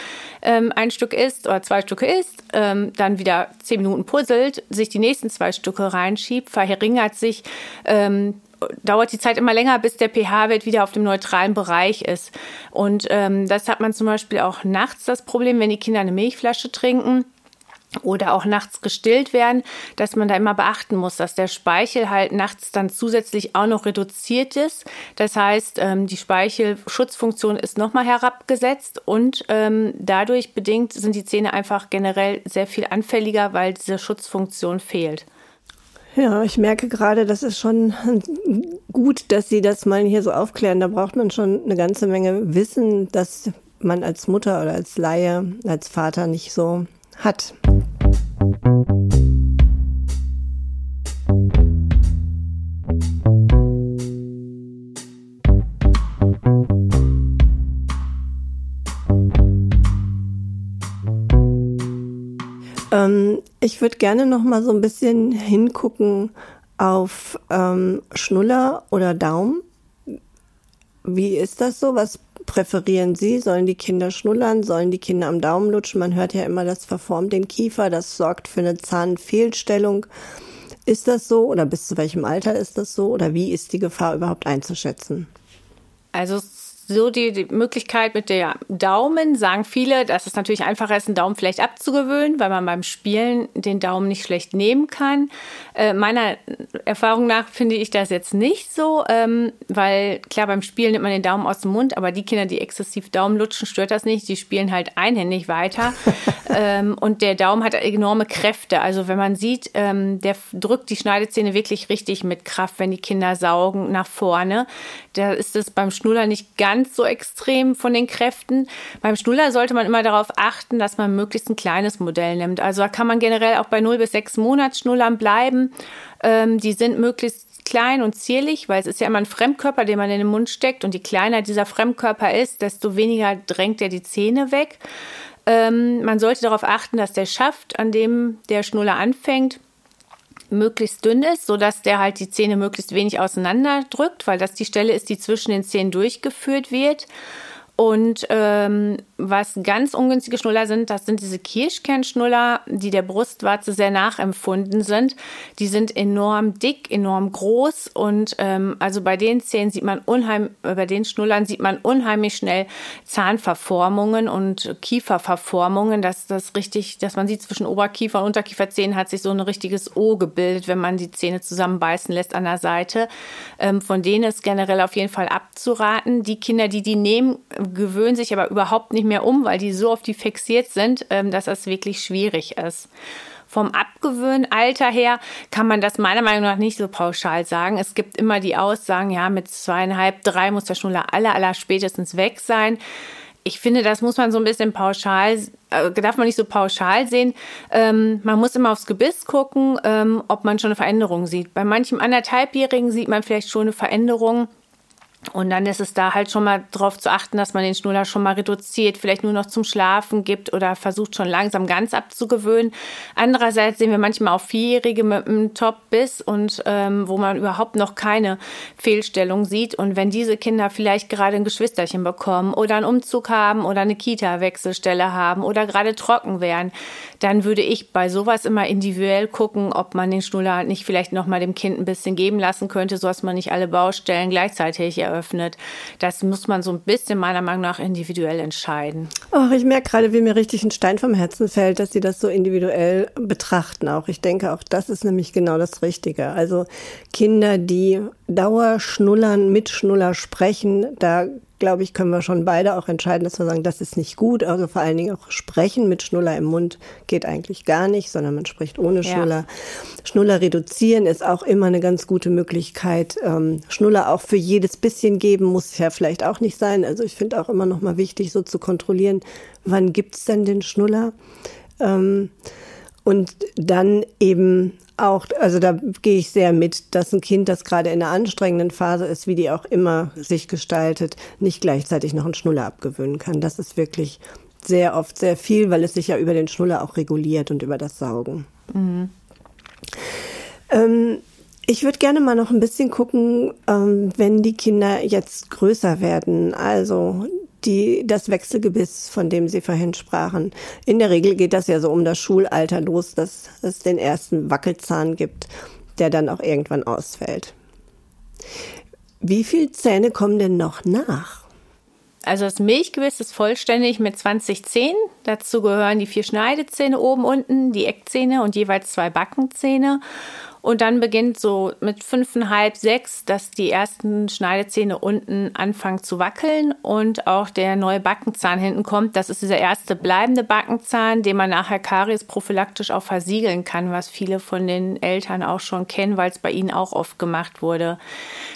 ähm, ein Stück isst oder zwei Stücke isst, ähm, dann wieder zehn Minuten puzzelt, sich die nächsten zwei Stücke reinschiebt, verringert sich ähm, dauert die Zeit immer länger, bis der pH-Wert wieder auf dem neutralen Bereich ist. Und ähm, das hat man zum Beispiel auch nachts das Problem, wenn die Kinder eine Milchflasche trinken oder auch nachts gestillt werden, dass man da immer beachten muss, dass der Speichel halt nachts dann zusätzlich auch noch reduziert ist. Das heißt, ähm, die Speichelschutzfunktion ist nochmal herabgesetzt und ähm, dadurch bedingt sind die Zähne einfach generell sehr viel anfälliger, weil diese Schutzfunktion fehlt. Ja, ich merke gerade, das ist schon gut, dass Sie das mal hier so aufklären. Da braucht man schon eine ganze Menge Wissen, dass man als Mutter oder als Laie, als Vater nicht so hat. Ähm, ich würde gerne noch mal so ein bisschen hingucken auf ähm, Schnuller oder Daumen. Wie ist das so? Was präferieren Sie? Sollen die Kinder schnullern? Sollen die Kinder am Daumen lutschen? Man hört ja immer, das verformt den Kiefer, das sorgt für eine Zahnfehlstellung. Ist das so oder bis zu welchem Alter ist das so oder wie ist die Gefahr überhaupt einzuschätzen? Also so die, die Möglichkeit mit der Daumen, sagen viele, dass es natürlich einfacher ist, einen Daumen vielleicht abzugewöhnen, weil man beim Spielen den Daumen nicht schlecht nehmen kann. Äh, meiner Erfahrung nach finde ich das jetzt nicht so, ähm, weil klar, beim Spielen nimmt man den Daumen aus dem Mund, aber die Kinder, die exzessiv Daumen lutschen, stört das nicht. Die spielen halt einhändig weiter. <laughs> ähm, und der Daumen hat enorme Kräfte. Also wenn man sieht, ähm, der drückt die Schneidezähne wirklich richtig mit Kraft, wenn die Kinder saugen nach vorne. Da ist es beim Schnuller nicht ganz ganz so extrem von den Kräften. Beim Schnuller sollte man immer darauf achten, dass man möglichst ein kleines Modell nimmt. Also da kann man generell auch bei 0 bis 6 Monats Schnullern bleiben. Ähm, die sind möglichst klein und zierlich, weil es ist ja immer ein Fremdkörper, den man in den Mund steckt. Und je kleiner dieser Fremdkörper ist, desto weniger drängt er die Zähne weg. Ähm, man sollte darauf achten, dass der Schaft, an dem der Schnuller anfängt, möglichst dünn ist, sodass der halt die Zähne möglichst wenig auseinander drückt, weil das die Stelle ist, die zwischen den Zähnen durchgeführt wird. Und ähm, was ganz ungünstige Schnuller sind, das sind diese Kirschkernschnuller, die der Brustwarze sehr nachempfunden sind. Die sind enorm dick, enorm groß und ähm, also bei den Zähnen sieht man unheimlich, äh, bei den Schnullern sieht man unheimlich schnell Zahnverformungen und Kieferverformungen. dass das richtig, dass man sieht zwischen Oberkiefer und Unterkieferzähnen hat sich so ein richtiges O gebildet, wenn man die Zähne zusammenbeißen lässt an der Seite. Ähm, von denen ist generell auf jeden Fall abzuraten. Die Kinder, die die nehmen, gewöhnen sich aber überhaupt nicht mehr um, weil die so auf die fixiert sind, ähm, dass das wirklich schwierig ist. Vom Abgewöhnalter her kann man das meiner Meinung nach nicht so pauschal sagen. Es gibt immer die Aussagen, ja, mit zweieinhalb, drei muss der Schnuller aller, aller spätestens weg sein. Ich finde, das muss man so ein bisschen pauschal, äh, darf man nicht so pauschal sehen. Ähm, man muss immer aufs Gebiss gucken, ähm, ob man schon eine Veränderung sieht. Bei manchem anderthalbjährigen sieht man vielleicht schon eine Veränderung und dann ist es da halt schon mal darauf zu achten, dass man den Schnuller schon mal reduziert, vielleicht nur noch zum Schlafen gibt oder versucht schon langsam ganz abzugewöhnen. Andererseits sehen wir manchmal auch Vierjährige mit einem Top-Biss und ähm, wo man überhaupt noch keine Fehlstellung sieht. Und wenn diese Kinder vielleicht gerade ein Geschwisterchen bekommen oder einen Umzug haben oder eine Kita-Wechselstelle haben oder gerade trocken wären, dann würde ich bei sowas immer individuell gucken, ob man den Schnuller nicht vielleicht noch mal dem Kind ein bisschen geben lassen könnte, so dass man nicht alle Baustellen gleichzeitig eröffnet. Das muss man so ein bisschen meiner Meinung nach individuell entscheiden. Ach, ich merke gerade, wie mir richtig ein Stein vom Herzen fällt, dass Sie das so individuell betrachten auch. Ich denke, auch das ist nämlich genau das Richtige. Also Kinder, die Dauerschnullern, mit Schnuller sprechen, da glaube ich, können wir schon beide auch entscheiden, dass wir sagen, das ist nicht gut. Also vor allen Dingen auch sprechen mit Schnuller im Mund geht eigentlich gar nicht, sondern man spricht ohne Schnuller. Ja. Schnuller reduzieren ist auch immer eine ganz gute Möglichkeit. Ähm, Schnuller auch für jedes bisschen geben muss ja vielleicht auch nicht sein. Also ich finde auch immer noch mal wichtig, so zu kontrollieren, wann gibt's denn den Schnuller? Ähm, und dann eben auch, also da gehe ich sehr mit, dass ein Kind, das gerade in einer anstrengenden Phase ist, wie die auch immer sich gestaltet, nicht gleichzeitig noch einen Schnuller abgewöhnen kann. Das ist wirklich sehr oft sehr viel, weil es sich ja über den Schnuller auch reguliert und über das Saugen. Mhm. Ähm, ich würde gerne mal noch ein bisschen gucken, ähm, wenn die Kinder jetzt größer werden. Also die, das Wechselgebiss, von dem Sie vorhin sprachen. In der Regel geht das ja so um das Schulalter los, dass es den ersten Wackelzahn gibt, der dann auch irgendwann ausfällt. Wie viele Zähne kommen denn noch nach? Also das Milchgebiss ist vollständig mit 20 Zähnen. Dazu gehören die vier Schneidezähne oben, unten, die Eckzähne und jeweils zwei Backenzähne. Und dann beginnt so mit fünfeinhalb, sechs, dass die ersten Schneidezähne unten anfangen zu wackeln und auch der neue Backenzahn hinten kommt. Das ist dieser erste bleibende Backenzahn, den man nachher Karies prophylaktisch auch versiegeln kann, was viele von den Eltern auch schon kennen, weil es bei ihnen auch oft gemacht wurde.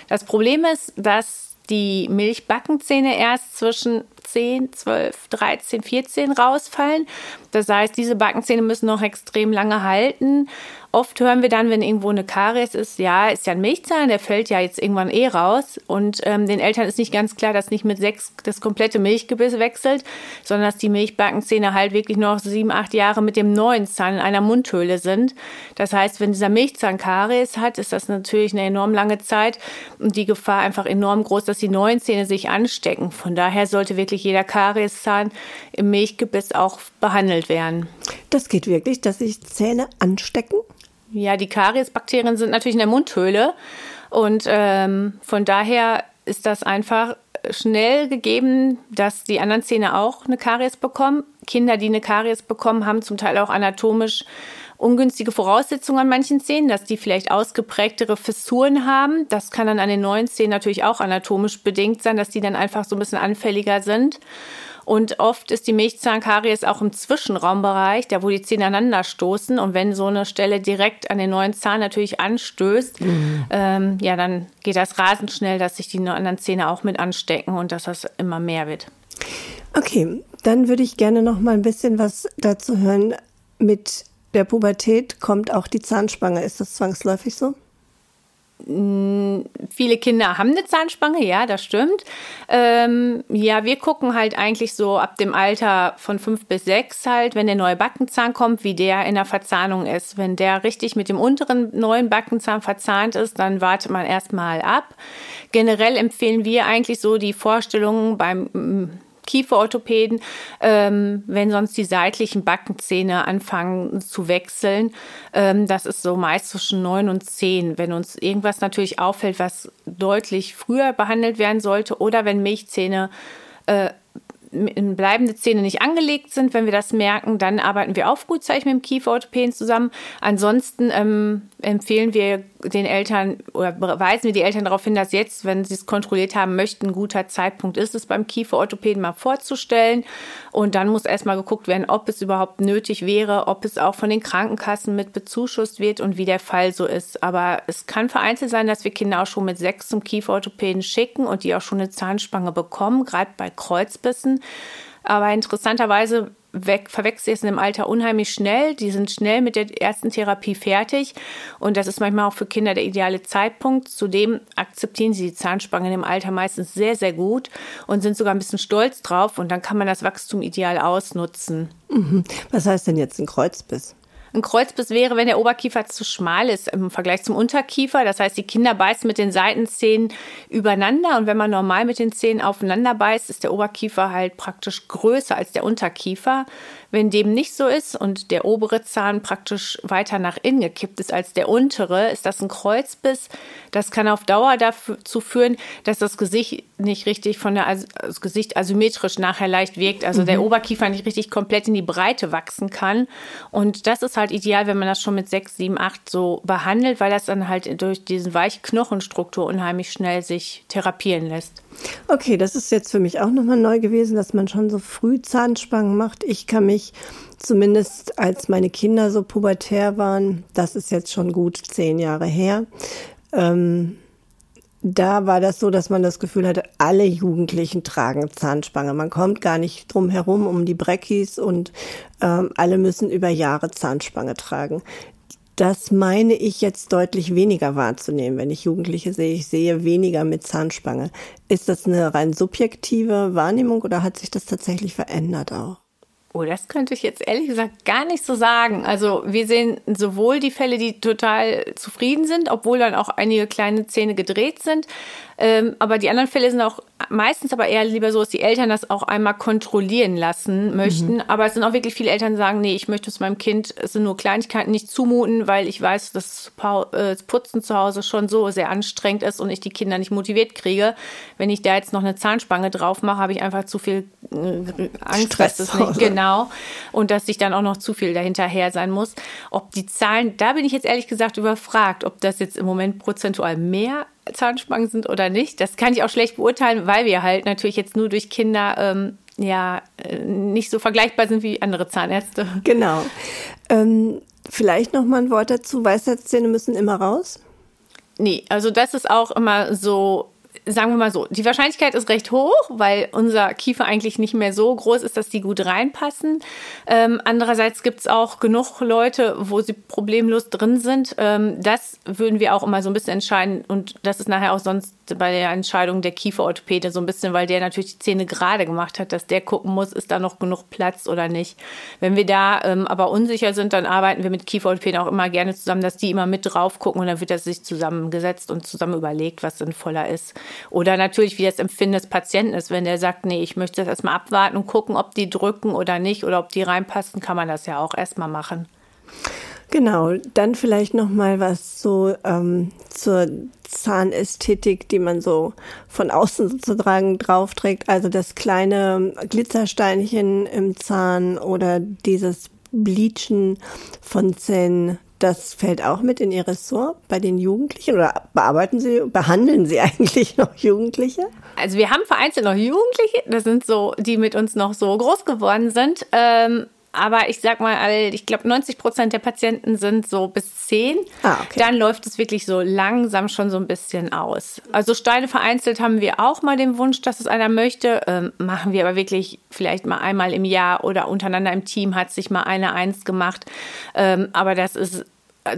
Das Problem ist, dass die Milchbackenzähne erst zwischen 10, 12, 13, 14 rausfallen. Das heißt, diese Backenzähne müssen noch extrem lange halten oft hören wir dann, wenn irgendwo eine Karies ist, ja, ist ja ein Milchzahn, der fällt ja jetzt irgendwann eh raus. Und ähm, den Eltern ist nicht ganz klar, dass nicht mit sechs das komplette Milchgebiss wechselt, sondern dass die Milchbackenzähne halt wirklich noch sieben, acht Jahre mit dem neuen Zahn in einer Mundhöhle sind. Das heißt, wenn dieser Milchzahn Karies hat, ist das natürlich eine enorm lange Zeit und die Gefahr einfach enorm groß, dass die neuen Zähne sich anstecken. Von daher sollte wirklich jeder Karieszahn im Milchgebiss auch behandelt werden. Das geht wirklich, dass sich Zähne anstecken? Ja, die Kariesbakterien sind natürlich in der Mundhöhle und ähm, von daher ist das einfach schnell gegeben, dass die anderen Zähne auch eine Karies bekommen. Kinder, die eine Karies bekommen, haben zum Teil auch anatomisch ungünstige Voraussetzungen an manchen Zähnen, dass die vielleicht ausgeprägtere Fissuren haben. Das kann dann an den neuen Zähnen natürlich auch anatomisch bedingt sein, dass die dann einfach so ein bisschen anfälliger sind. Und oft ist die Milchzahnkaries auch im Zwischenraumbereich, da wo die Zähne aneinander stoßen. Und wenn so eine Stelle direkt an den neuen Zahn natürlich anstößt, mhm. ähm, ja, dann geht das rasend schnell, dass sich die anderen Zähne auch mit anstecken und dass das immer mehr wird. Okay, dann würde ich gerne noch mal ein bisschen was dazu hören. Mit der Pubertät kommt auch die Zahnspange. Ist das zwangsläufig so? Viele Kinder haben eine Zahnspange, ja, das stimmt. Ähm, ja, wir gucken halt eigentlich so ab dem Alter von fünf bis sechs halt, wenn der neue Backenzahn kommt, wie der in der Verzahnung ist. Wenn der richtig mit dem unteren neuen Backenzahn verzahnt ist, dann wartet man erstmal ab. Generell empfehlen wir eigentlich so die Vorstellungen beim Kieferorthopäden, ähm, wenn sonst die seitlichen Backenzähne anfangen zu wechseln. Ähm, das ist so meist zwischen neun und zehn. Wenn uns irgendwas natürlich auffällt, was deutlich früher behandelt werden sollte oder wenn Milchzähne äh, bleibende Zähne nicht angelegt sind, wenn wir das merken, dann arbeiten wir auch frühzeitig mit dem Kieferorthopäden zusammen. Ansonsten ähm, empfehlen wir den Eltern oder weisen wir die Eltern darauf hin, dass jetzt, wenn sie es kontrolliert haben möchten, ein guter Zeitpunkt ist, es beim Kieferorthopäden mal vorzustellen. Und dann muss erstmal geguckt werden, ob es überhaupt nötig wäre, ob es auch von den Krankenkassen mit bezuschusst wird und wie der Fall so ist. Aber es kann vereinzelt sein, dass wir Kinder auch schon mit sechs zum Kieferorthopäden schicken und die auch schon eine Zahnspange bekommen, gerade bei Kreuzbissen. Aber interessanterweise weg, verwechselt es im Alter unheimlich schnell. Die sind schnell mit der ersten Therapie fertig. Und das ist manchmal auch für Kinder der ideale Zeitpunkt. Zudem akzeptieren sie die Zahnspange im Alter meistens sehr, sehr gut und sind sogar ein bisschen stolz drauf. Und dann kann man das Wachstum ideal ausnutzen. Mhm. Was heißt denn jetzt ein Kreuzbiss? Ein Kreuzbiss wäre, wenn der Oberkiefer zu schmal ist im Vergleich zum Unterkiefer. Das heißt, die Kinder beißen mit den Seitenzähnen übereinander und wenn man normal mit den Zähnen aufeinander beißt, ist der Oberkiefer halt praktisch größer als der Unterkiefer. Wenn dem nicht so ist und der obere Zahn praktisch weiter nach innen gekippt ist als der untere, ist das ein Kreuzbiss. Das kann auf Dauer dazu führen, dass das Gesicht nicht richtig von der das Gesicht asymmetrisch nachher leicht wirkt, also mhm. der Oberkiefer nicht richtig komplett in die Breite wachsen kann. Und das ist halt ideal, wenn man das schon mit sechs, sieben, acht so behandelt, weil das dann halt durch diesen weiche Knochenstruktur unheimlich schnell sich therapieren lässt. Okay, das ist jetzt für mich auch nochmal neu gewesen, dass man schon so früh Zahnspangen macht. Ich kann mich zumindest, als meine Kinder so pubertär waren, das ist jetzt schon gut zehn Jahre her, ähm, da war das so, dass man das Gefühl hatte, alle Jugendlichen tragen Zahnspange. Man kommt gar nicht drum herum um die Breckis und ähm, alle müssen über Jahre Zahnspange tragen. Das meine ich jetzt deutlich weniger wahrzunehmen, wenn ich Jugendliche sehe. Ich sehe weniger mit Zahnspange. Ist das eine rein subjektive Wahrnehmung oder hat sich das tatsächlich verändert auch? Oh, das könnte ich jetzt ehrlich gesagt gar nicht so sagen. Also wir sehen sowohl die Fälle, die total zufrieden sind, obwohl dann auch einige kleine Zähne gedreht sind, ähm, aber die anderen Fälle sind auch meistens aber eher lieber so, dass die Eltern das auch einmal kontrollieren lassen möchten. Mhm. Aber es sind auch wirklich viele Eltern, die sagen, nee, ich möchte es meinem Kind, es sind nur Kleinigkeiten, nicht zumuten, weil ich weiß, dass äh, das Putzen zu Hause schon so sehr anstrengend ist und ich die Kinder nicht motiviert kriege. Wenn ich da jetzt noch eine Zahnspange drauf mache, habe ich einfach zu viel äh, Angst, Stress dass es nicht genau und dass ich dann auch noch zu viel dahinterher sein muss. Ob die Zahlen, da bin ich jetzt ehrlich gesagt überfragt, ob das jetzt im Moment prozentual mehr Zahnspangen sind oder nicht. Das kann ich auch schlecht beurteilen, weil wir halt natürlich jetzt nur durch Kinder ähm, ja äh, nicht so vergleichbar sind wie andere Zahnärzte. Genau. Ähm, vielleicht noch mal ein Wort dazu. Weisheitszähne müssen immer raus? Nee, also das ist auch immer so sagen wir mal so, die Wahrscheinlichkeit ist recht hoch, weil unser Kiefer eigentlich nicht mehr so groß ist, dass die gut reinpassen. Ähm, andererseits gibt es auch genug Leute, wo sie problemlos drin sind. Ähm, das würden wir auch immer so ein bisschen entscheiden und das ist nachher auch sonst bei der Entscheidung der Kieferorthopäde so ein bisschen, weil der natürlich die Zähne gerade gemacht hat, dass der gucken muss, ist da noch genug Platz oder nicht. Wenn wir da ähm, aber unsicher sind, dann arbeiten wir mit Kieferorthopäden auch immer gerne zusammen, dass die immer mit drauf gucken und dann wird das sich zusammengesetzt und zusammen überlegt, was sinnvoller ist. Oder natürlich, wie das Empfinden des Patienten ist. Wenn der sagt, nee, ich möchte das erstmal abwarten und gucken, ob die drücken oder nicht oder ob die reinpassen, kann man das ja auch erstmal machen. Genau, dann vielleicht noch mal was so ähm, zur Zahnästhetik, die man so von außen sozusagen draufträgt. Also das kleine Glitzersteinchen im Zahn oder dieses Bleachen von Zähnen das fällt auch mit in Ihr Ressort bei den Jugendlichen oder bearbeiten Sie, behandeln Sie <laughs> eigentlich noch Jugendliche? Also wir haben vereinzelt noch Jugendliche, das sind so, die mit uns noch so groß geworden sind. Ähm, aber ich sag mal, ich glaube, 90 Prozent der Patienten sind so bis 10. Ah, okay. Dann läuft es wirklich so langsam schon so ein bisschen aus. Also Steine vereinzelt haben wir auch mal den Wunsch, dass es einer möchte. Ähm, machen wir aber wirklich vielleicht mal einmal im Jahr oder untereinander im Team hat sich mal eine eins gemacht. Ähm, aber das ist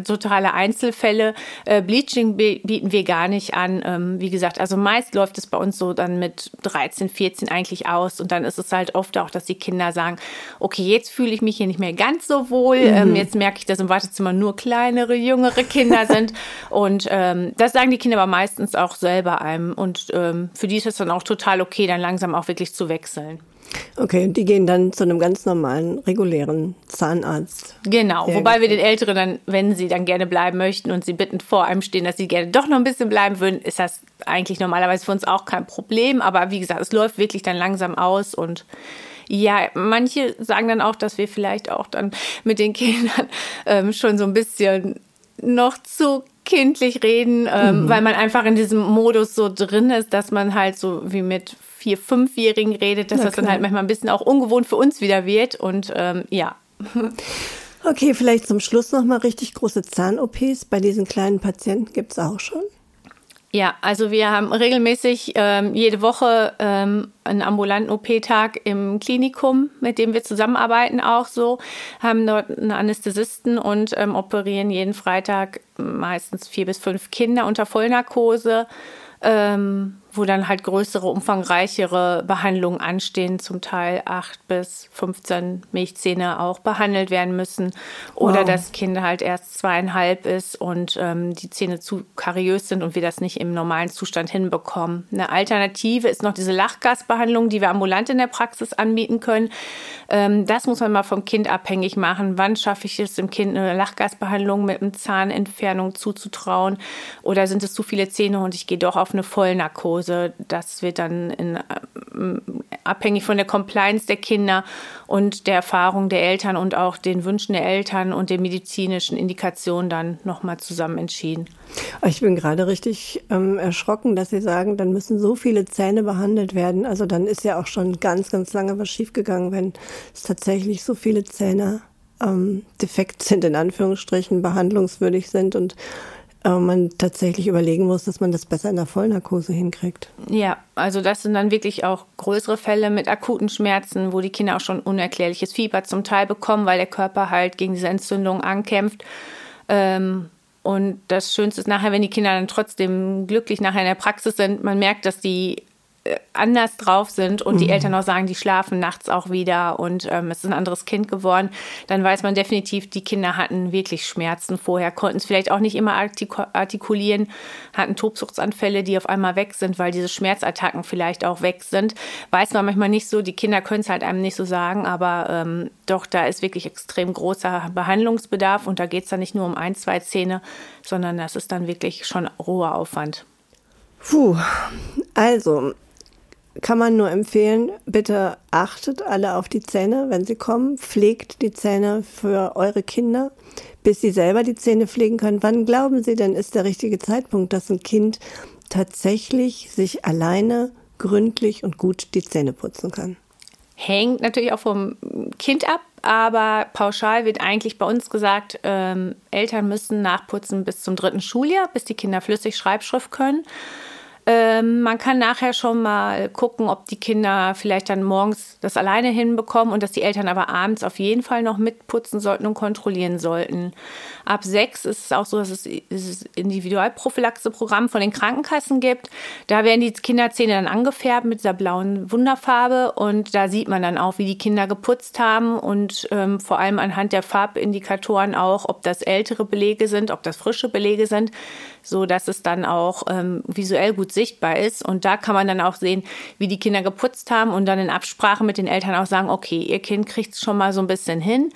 totale Einzelfälle. Äh, Bleaching bieten wir gar nicht an. Ähm, wie gesagt, also meist läuft es bei uns so dann mit 13, 14 eigentlich aus. Und dann ist es halt oft auch, dass die Kinder sagen, okay, jetzt fühle ich mich hier nicht mehr ganz so wohl. Mhm. Ähm, jetzt merke ich, dass im Wartezimmer nur kleinere, jüngere Kinder <laughs> sind. Und ähm, das sagen die Kinder aber meistens auch selber einem. Und ähm, für die ist es dann auch total okay, dann langsam auch wirklich zu wechseln. Okay, die gehen dann zu einem ganz normalen, regulären Zahnarzt. Genau, wobei wir den Älteren dann, wenn sie dann gerne bleiben möchten und sie bitten vor einem stehen, dass sie gerne doch noch ein bisschen bleiben würden, ist das eigentlich normalerweise für uns auch kein Problem. Aber wie gesagt, es läuft wirklich dann langsam aus und ja, manche sagen dann auch, dass wir vielleicht auch dann mit den Kindern <laughs> ähm, schon so ein bisschen noch zu kindlich reden, ähm, mhm. weil man einfach in diesem Modus so drin ist, dass man halt so wie mit vier, fünfjährigen redet, dass Na, das dann halt manchmal ein bisschen auch ungewohnt für uns wieder wird und ähm, ja. <laughs> Okay, vielleicht zum Schluss noch mal richtig große Zahn-OPs bei diesen kleinen Patienten gibt es auch schon. Ja, also wir haben regelmäßig ähm, jede Woche ähm, einen ambulanten OP-Tag im Klinikum, mit dem wir zusammenarbeiten auch so, haben dort einen Anästhesisten und ähm, operieren jeden Freitag meistens vier bis fünf Kinder unter Vollnarkose. Ähm, wo dann halt größere, umfangreichere Behandlungen anstehen, zum Teil acht bis 15 Milchzähne auch behandelt werden müssen. Oder wow. das Kind halt erst zweieinhalb ist und ähm, die Zähne zu kariös sind und wir das nicht im normalen Zustand hinbekommen. Eine Alternative ist noch diese Lachgasbehandlung, die wir ambulant in der Praxis anbieten können. Ähm, das muss man mal vom Kind abhängig machen. Wann schaffe ich es dem Kind eine Lachgasbehandlung mit einer Zahnentfernung zuzutrauen? Oder sind es zu viele Zähne und ich gehe doch auf eine Vollnarkose? Also das wird dann in, ähm, abhängig von der Compliance der Kinder und der Erfahrung der Eltern und auch den Wünschen der Eltern und den medizinischen Indikationen dann nochmal zusammen entschieden. Ich bin gerade richtig ähm, erschrocken, dass Sie sagen, dann müssen so viele Zähne behandelt werden. Also dann ist ja auch schon ganz, ganz lange was schiefgegangen, wenn es tatsächlich so viele Zähne ähm, defekt sind, in Anführungsstrichen, behandlungswürdig sind und äh, man tatsächlich überlegen muss, dass man das besser in der Vollnarkose hinkriegt. Ja, also das sind dann wirklich auch größere Fälle mit akuten Schmerzen, wo die Kinder auch schon unerklärliches Fieber zum Teil bekommen, weil der Körper halt gegen diese Entzündung ankämpft. Ähm, und das Schönste ist nachher, wenn die Kinder dann trotzdem glücklich nachher in der Praxis sind, man merkt, dass die anders drauf sind und mhm. die Eltern auch sagen, die schlafen nachts auch wieder und ähm, es ist ein anderes Kind geworden, dann weiß man definitiv, die Kinder hatten wirklich Schmerzen vorher, konnten es vielleicht auch nicht immer artikulieren, hatten Tobsuchtsanfälle, die auf einmal weg sind, weil diese Schmerzattacken vielleicht auch weg sind. Weiß man manchmal nicht so, die Kinder können es halt einem nicht so sagen, aber ähm, doch, da ist wirklich extrem großer Behandlungsbedarf und da geht es dann nicht nur um ein, zwei Zähne, sondern das ist dann wirklich schon roher Aufwand. Puh, also kann man nur empfehlen, bitte achtet alle auf die Zähne, wenn sie kommen. Pflegt die Zähne für eure Kinder, bis sie selber die Zähne pflegen können. Wann glauben Sie denn, ist der richtige Zeitpunkt, dass ein Kind tatsächlich sich alleine gründlich und gut die Zähne putzen kann? Hängt natürlich auch vom Kind ab, aber pauschal wird eigentlich bei uns gesagt, ähm, Eltern müssen nachputzen bis zum dritten Schuljahr, bis die Kinder flüssig Schreibschrift können. Ähm, man kann nachher schon mal gucken, ob die Kinder vielleicht dann morgens das alleine hinbekommen und dass die Eltern aber abends auf jeden Fall noch mitputzen sollten und kontrollieren sollten. Ab sechs ist es auch so, dass es dieses Individualprophylaxe-Programm von den Krankenkassen gibt. Da werden die Kinderzähne dann angefärbt mit dieser blauen Wunderfarbe und da sieht man dann auch, wie die Kinder geputzt haben und ähm, vor allem anhand der Farbindikatoren auch, ob das ältere Belege sind, ob das frische Belege sind, so dass es dann auch ähm, visuell gut sichtbar ist. Und da kann man dann auch sehen, wie die Kinder geputzt haben und dann in Absprache mit den Eltern auch sagen, okay, ihr Kind kriegt es schon mal so ein bisschen hin.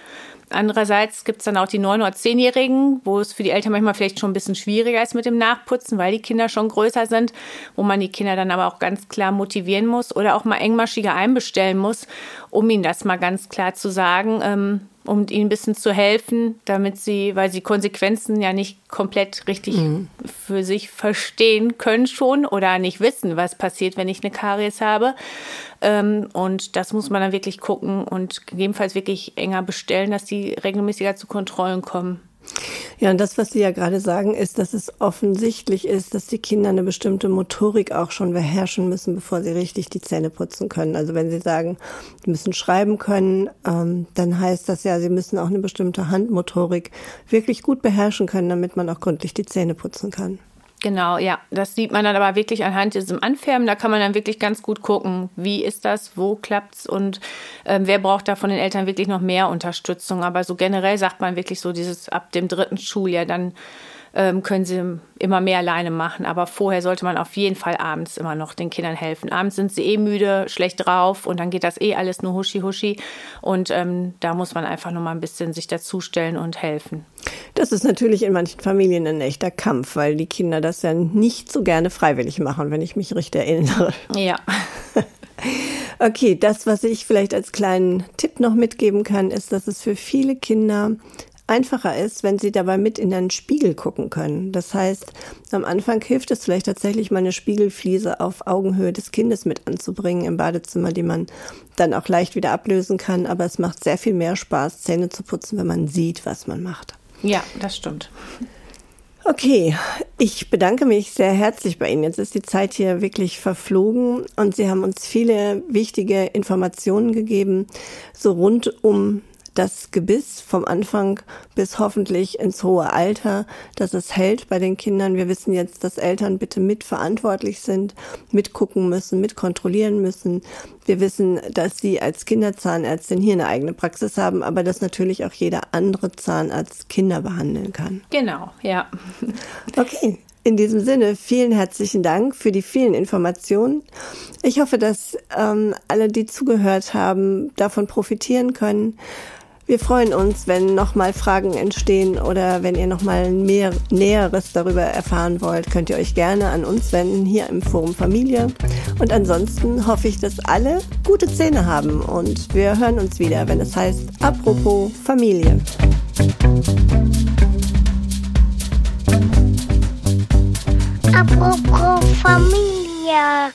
Andererseits gibt es dann auch die 9- oder 10-Jährigen, wo es für die Eltern manchmal vielleicht schon ein bisschen schwieriger ist mit dem Nachputzen, weil die Kinder schon größer sind, wo man die Kinder dann aber auch ganz klar motivieren muss oder auch mal engmaschiger einbestellen muss, um ihnen das mal ganz klar zu sagen. Ähm, um ihnen ein bisschen zu helfen, damit sie, weil sie Konsequenzen ja nicht komplett richtig mhm. für sich verstehen können schon oder nicht wissen, was passiert, wenn ich eine Karies habe. Ähm, und das muss man dann wirklich gucken und gegebenenfalls wirklich enger bestellen, dass die regelmäßiger zu Kontrollen kommen. Ja, und das, was Sie ja gerade sagen, ist, dass es offensichtlich ist, dass die Kinder eine bestimmte Motorik auch schon beherrschen müssen, bevor sie richtig die Zähne putzen können. Also wenn Sie sagen, sie müssen schreiben können, ähm, dann heißt das ja, sie müssen auch eine bestimmte Handmotorik wirklich gut beherrschen können, damit man auch gründlich die Zähne putzen kann. Genau, ja. Das sieht man dann aber wirklich anhand diesem Anfärben. Da kann man dann wirklich ganz gut gucken, wie ist das, wo klappt's und ähm, wer braucht da von den Eltern wirklich noch mehr Unterstützung. Aber so generell sagt man wirklich so dieses ab dem dritten Schuljahr, dann können sie immer mehr alleine machen. Aber vorher sollte man auf jeden Fall abends immer noch den Kindern helfen. Abends sind sie eh müde, schlecht drauf und dann geht das eh alles nur huschi huschi. Und ähm, da muss man einfach noch mal ein bisschen sich dazustellen und helfen. Das ist natürlich in manchen Familien ein echter Kampf, weil die Kinder das ja nicht so gerne freiwillig machen, wenn ich mich richtig erinnere. Ja. <laughs> Okay, das, was ich vielleicht als kleinen Tipp noch mitgeben kann, ist, dass es für viele Kinder einfacher ist, wenn sie dabei mit in einen Spiegel gucken können. Das heißt, am Anfang hilft es vielleicht tatsächlich mal eine Spiegelfliese auf Augenhöhe des Kindes mit anzubringen im Badezimmer, die man dann auch leicht wieder ablösen kann. Aber es macht sehr viel mehr Spaß, Zähne zu putzen, wenn man sieht, was man macht. Ja, das stimmt. Okay, ich bedanke mich sehr herzlich bei Ihnen. Jetzt ist die Zeit hier wirklich verflogen und Sie haben uns viele wichtige Informationen gegeben, so rund um das Gebiss vom Anfang bis hoffentlich ins hohe Alter, dass es hält bei den Kindern. Wir wissen jetzt, dass Eltern bitte mitverantwortlich sind, mitgucken müssen, mitkontrollieren müssen. Wir wissen, dass Sie als Kinderzahnärztin hier eine eigene Praxis haben, aber dass natürlich auch jeder andere Zahnarzt Kinder behandeln kann. Genau, ja. Okay. In diesem Sinne, vielen herzlichen Dank für die vielen Informationen. Ich hoffe, dass ähm, alle, die zugehört haben, davon profitieren können. Wir freuen uns, wenn nochmal Fragen entstehen oder wenn ihr nochmal mehr Näheres darüber erfahren wollt, könnt ihr euch gerne an uns wenden hier im Forum Familie. Und ansonsten hoffe ich, dass alle gute Zähne haben und wir hören uns wieder, wenn es heißt Apropos Familie. Apropos Familie.